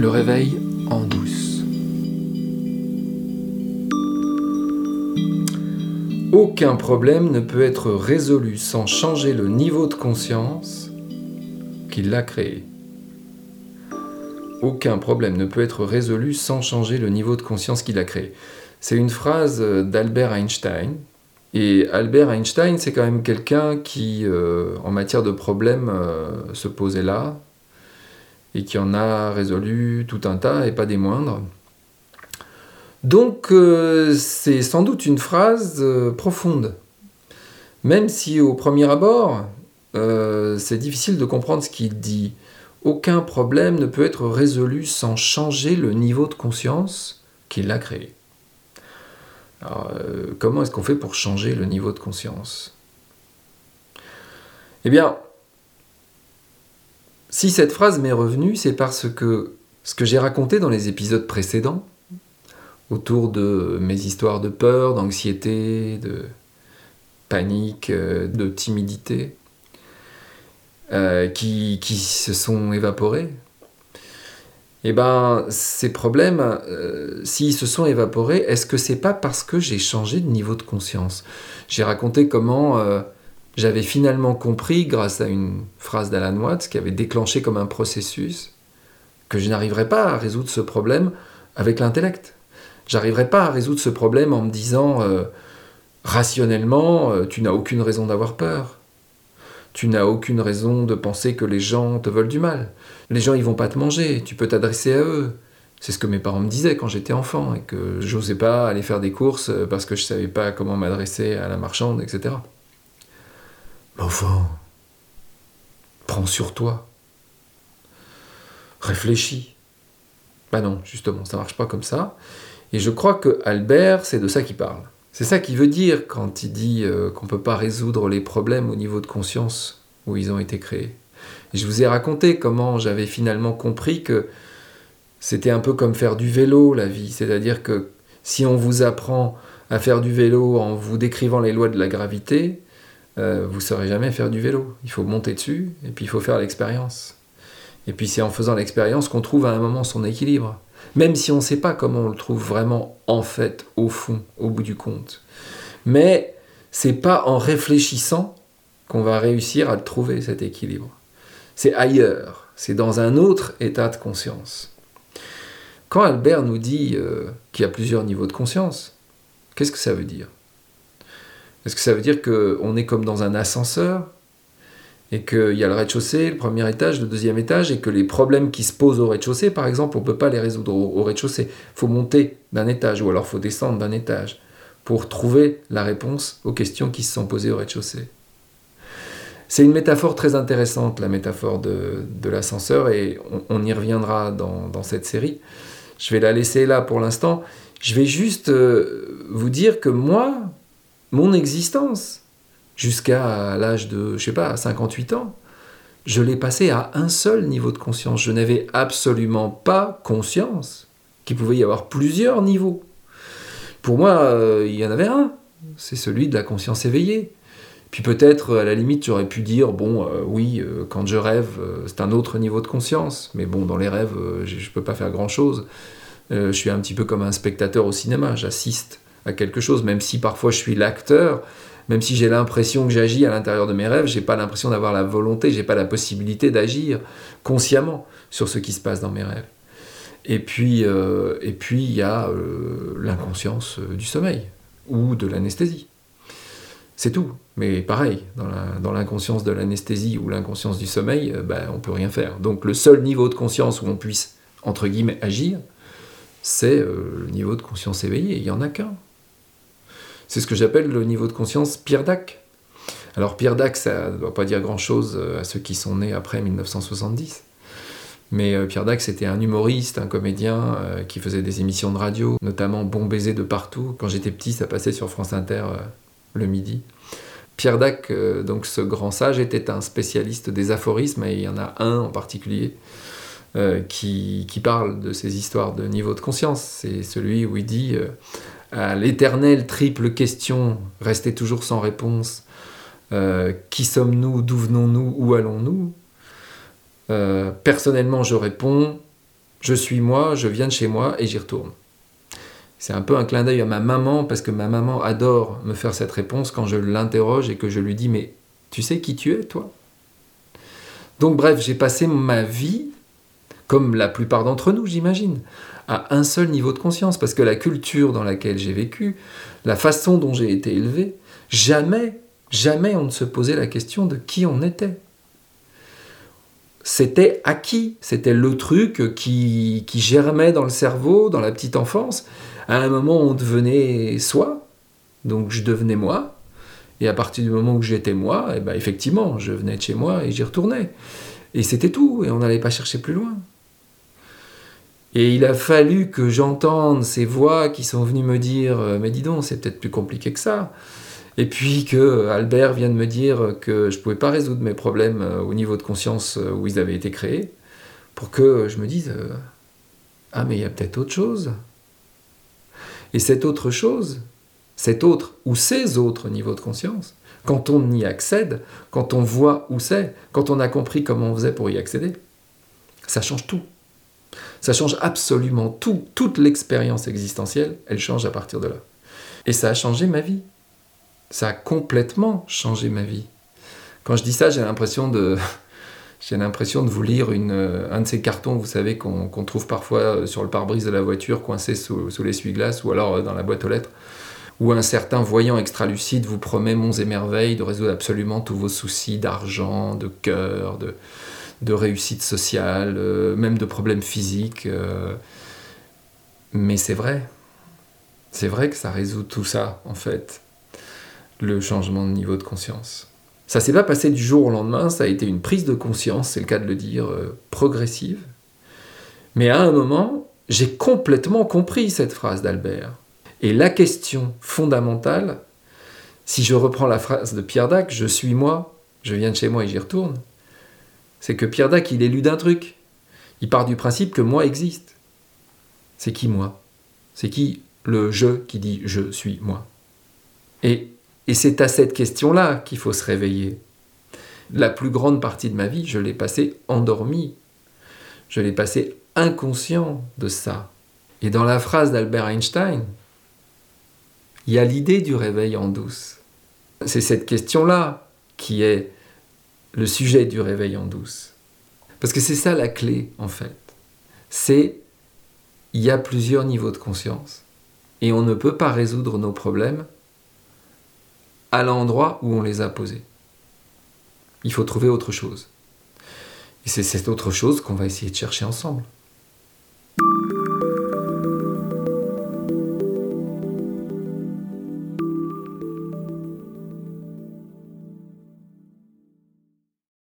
Le réveil en douce. Aucun problème ne peut être résolu sans changer le niveau de conscience qui l'a créé. Aucun problème ne peut être résolu sans changer le niveau de conscience qui l'a créé. C'est une phrase d'Albert Einstein. Et Albert Einstein, c'est quand même quelqu'un qui, euh, en matière de problèmes, euh, se posait là, et qui en a résolu tout un tas et pas des moindres. Donc euh, c'est sans doute une phrase euh, profonde, même si au premier abord euh, c'est difficile de comprendre ce qu'il dit. Aucun problème ne peut être résolu sans changer le niveau de conscience qui l'a créé. Alors, comment est-ce qu'on fait pour changer le niveau de conscience? Eh bien, si cette phrase m'est revenue, c'est parce que ce que j'ai raconté dans les épisodes précédents, autour de mes histoires de peur, d'anxiété, de panique, euh, de timidité, euh, qui, qui, se sont évaporés, eh ben, ces problèmes, euh, s'ils se sont évaporés, est-ce que c'est pas parce que j'ai changé de niveau de conscience? J'ai raconté comment j'avais finalement compris, grâce à une phrase d'Alan Watts qui avait déclenché comme un processus, que je n'arriverais pas à résoudre ce problème avec l'intellect. J'arriverais pas à résoudre ce problème en me disant euh, rationnellement, euh, tu n'as aucune raison d'avoir peur. Tu n'as aucune raison de penser que les gens te veulent du mal. Les gens, ils vont pas te manger, tu peux t'adresser à eux. C'est ce que mes parents me disaient quand j'étais enfant et que j'osais pas aller faire des courses parce que je savais pas comment m'adresser à la marchande, etc. Mais enfin, prends sur toi. Réfléchis. Bah non, justement, ça marche pas comme ça. Et je crois que Albert, c'est de ça qu'il parle. C'est ça qu'il veut dire quand il dit euh, qu'on ne peut pas résoudre les problèmes au niveau de conscience où ils ont été créés. Je vous ai raconté comment j'avais finalement compris que c'était un peu comme faire du vélo, la vie. C'est-à-dire que si on vous apprend à faire du vélo en vous décrivant les lois de la gravité, euh, vous ne saurez jamais faire du vélo. Il faut monter dessus et puis il faut faire l'expérience. Et puis c'est en faisant l'expérience qu'on trouve à un moment son équilibre. Même si on ne sait pas comment on le trouve vraiment en fait, au fond, au bout du compte. Mais c'est pas en réfléchissant qu'on va réussir à trouver cet équilibre. C'est ailleurs, c'est dans un autre état de conscience. Quand Albert nous dit euh, qu'il y a plusieurs niveaux de conscience, qu'est-ce que ça veut dire? Est-ce que ça veut dire qu'on est comme dans un ascenseur et qu'il y a le rez-de-chaussée, le premier étage, le deuxième étage, et que les problèmes qui se posent au rez-de-chaussée, par exemple, on ne peut pas les résoudre au, rez-de-chaussée. Il faut monter d'un étage, ou alors il faut descendre d'un étage, pour trouver la réponse aux questions qui se sont posées au rez-de-chaussée. C'est une métaphore très intéressante, la métaphore de, l'ascenseur, et on, y reviendra dans, dans, cette série. Je vais la laisser là pour l'instant. Je vais juste euh, vous dire que moi, mon existence, jusqu'à l'âge de, je sais pas, 58 ans, je l'ai passé à un seul niveau de conscience. Je n'avais absolument pas conscience qu'il pouvait y avoir plusieurs niveaux. Pour moi, euh, il y en avait un, c'est celui de la conscience éveillée. Puis peut-être, à la limite, j'aurais pu dire, bon, euh, oui, euh, quand je rêve, c'est un autre niveau de conscience. Mais bon, dans les rêves, je ne peux pas faire grand-chose. je suis un petit peu comme un spectateur au cinéma, j'assiste à quelque chose, même si parfois je suis l'acteur, même si j'ai l'impression que j'agis à l'intérieur de mes rêves, j'ai pas l'impression d'avoir la volonté, j'ai pas la possibilité d'agir consciemment sur ce qui se passe dans mes rêves. Et puis, euh, et puis il y a euh, l'inconscience euh, du sommeil ou de l'anesthésie. C'est tout. Mais pareil, dans l'inconscience de l'anesthésie ou l'inconscience du sommeil, ben, on peut rien faire. Donc le seul niveau de conscience où on puisse, entre guillemets, agir, c'est le niveau de conscience éveillée. Il n'y en a qu'un. C'est ce que j'appelle le niveau de conscience Pierre Dac. Alors Pierre Dac, ça ne doit pas dire grand-chose euh, à ceux qui sont nés après 1970. Mais euh, Pierre Dac, c'était un humoriste, un comédien euh, qui faisait des émissions de radio, notamment Bon baiser de partout. Quand j'étais petit, ça passait sur France Inter le midi. Pierre Dac, donc ce grand sage, était un spécialiste des aphorismes, et il y en a un en particulier qui, qui, parle de ces histoires de niveau de conscience. C'est celui où il dit à l'éternelle triple question, restez toujours sans réponse, euh, qui sommes-nous, d'où venons-nous, où allons-nous? Euh, Personnellement, je réponds, Je suis moi, je viens de chez moi et j'y retourne. C'est un peu un clin d'œil à ma maman parce que ma maman adore me faire cette réponse quand je l'interroge et que je lui dis mais tu sais qui tu es toi? Donc bref, j'ai passé ma vie, comme la plupart d'entre nous j'imagine, à un seul niveau de conscience parce que la culture dans laquelle j'ai vécu, la façon dont j'ai été élevé, jamais, jamais on ne se posait la question de qui on était c'était acquis, c'était le truc qui, germait dans le cerveau, dans la petite enfance. À un moment, on devenait soi, donc je devenais moi. Et à partir du moment où j'étais moi, eh ben effectivement, je venais de chez moi et j'y retournais. Et c'était tout, et on n'allait pas chercher plus loin. Et il a fallu que j'entende ces voix qui sont venues me dire euh, Mais dis donc, c'est peut-être plus compliqué que ça. Et puis que Albert vient de me dire que je ne pouvais pas résoudre mes problèmes euh, au niveau de conscience euh, où ils avaient été créés, pour que je me dise Ah, mais il y a peut-être autre chose. Et cette autre chose, cet autre ou ces autres niveaux de conscience, quand on y accède, quand on voit où c'est, quand on a compris comment on faisait pour y accéder, ça change tout. Ça change absolument tout. Toute l'expérience existentielle, elle change à partir de là. Et ça a changé ma vie. Ça a complètement changé ma vie. Quand je dis ça, j'ai l'impression de, vous lire une, euh, un de ces cartons, vous savez, qu'on trouve parfois euh, sur le pare-brise de la voiture, coincé sous, sous l'essuie-glace, ou alors euh, dans la boîte aux lettres, où un certain voyant extra-lucide vous promet monts et merveilles de résoudre absolument tous vos soucis d'argent, de cœur, de, de réussite sociale, même de problèmes physiques. mais c'est vrai. C'est vrai que ça résout tout ça, en fait, le changement de niveau de conscience. Ça s'est pas passé du jour au lendemain, ça a été une prise de conscience, c'est le cas de le dire, euh, progressive. Mais à un moment, j'ai complètement compris cette phrase d'Albert. Et la question fondamentale, si je reprends la phrase de Pierre Dac, je suis moi, je viens de chez moi et j'y retourne, c'est que Pierre Dac, il est lu d'un truc. Il part du principe que moi existe. C'est qui moi? C'est qui le je qui dit je suis moi Et et c'est à cette question-là qu'il faut se réveiller. La plus grande partie de ma vie, je l'ai passée endormie. Je l'ai passée inconscient de ça. Et dans la phrase d'Albert Einstein, il y a l'idée du réveil en douce. C'est cette question-là qui est le sujet du réveil en douce. Parce que c'est ça la clé, en fait. C'est, il y a plusieurs niveaux de conscience. Et on ne peut pas résoudre nos problèmes à l'endroit où on les a posés. Il faut trouver autre chose. Et c'est cette autre chose qu'on va essayer de chercher ensemble.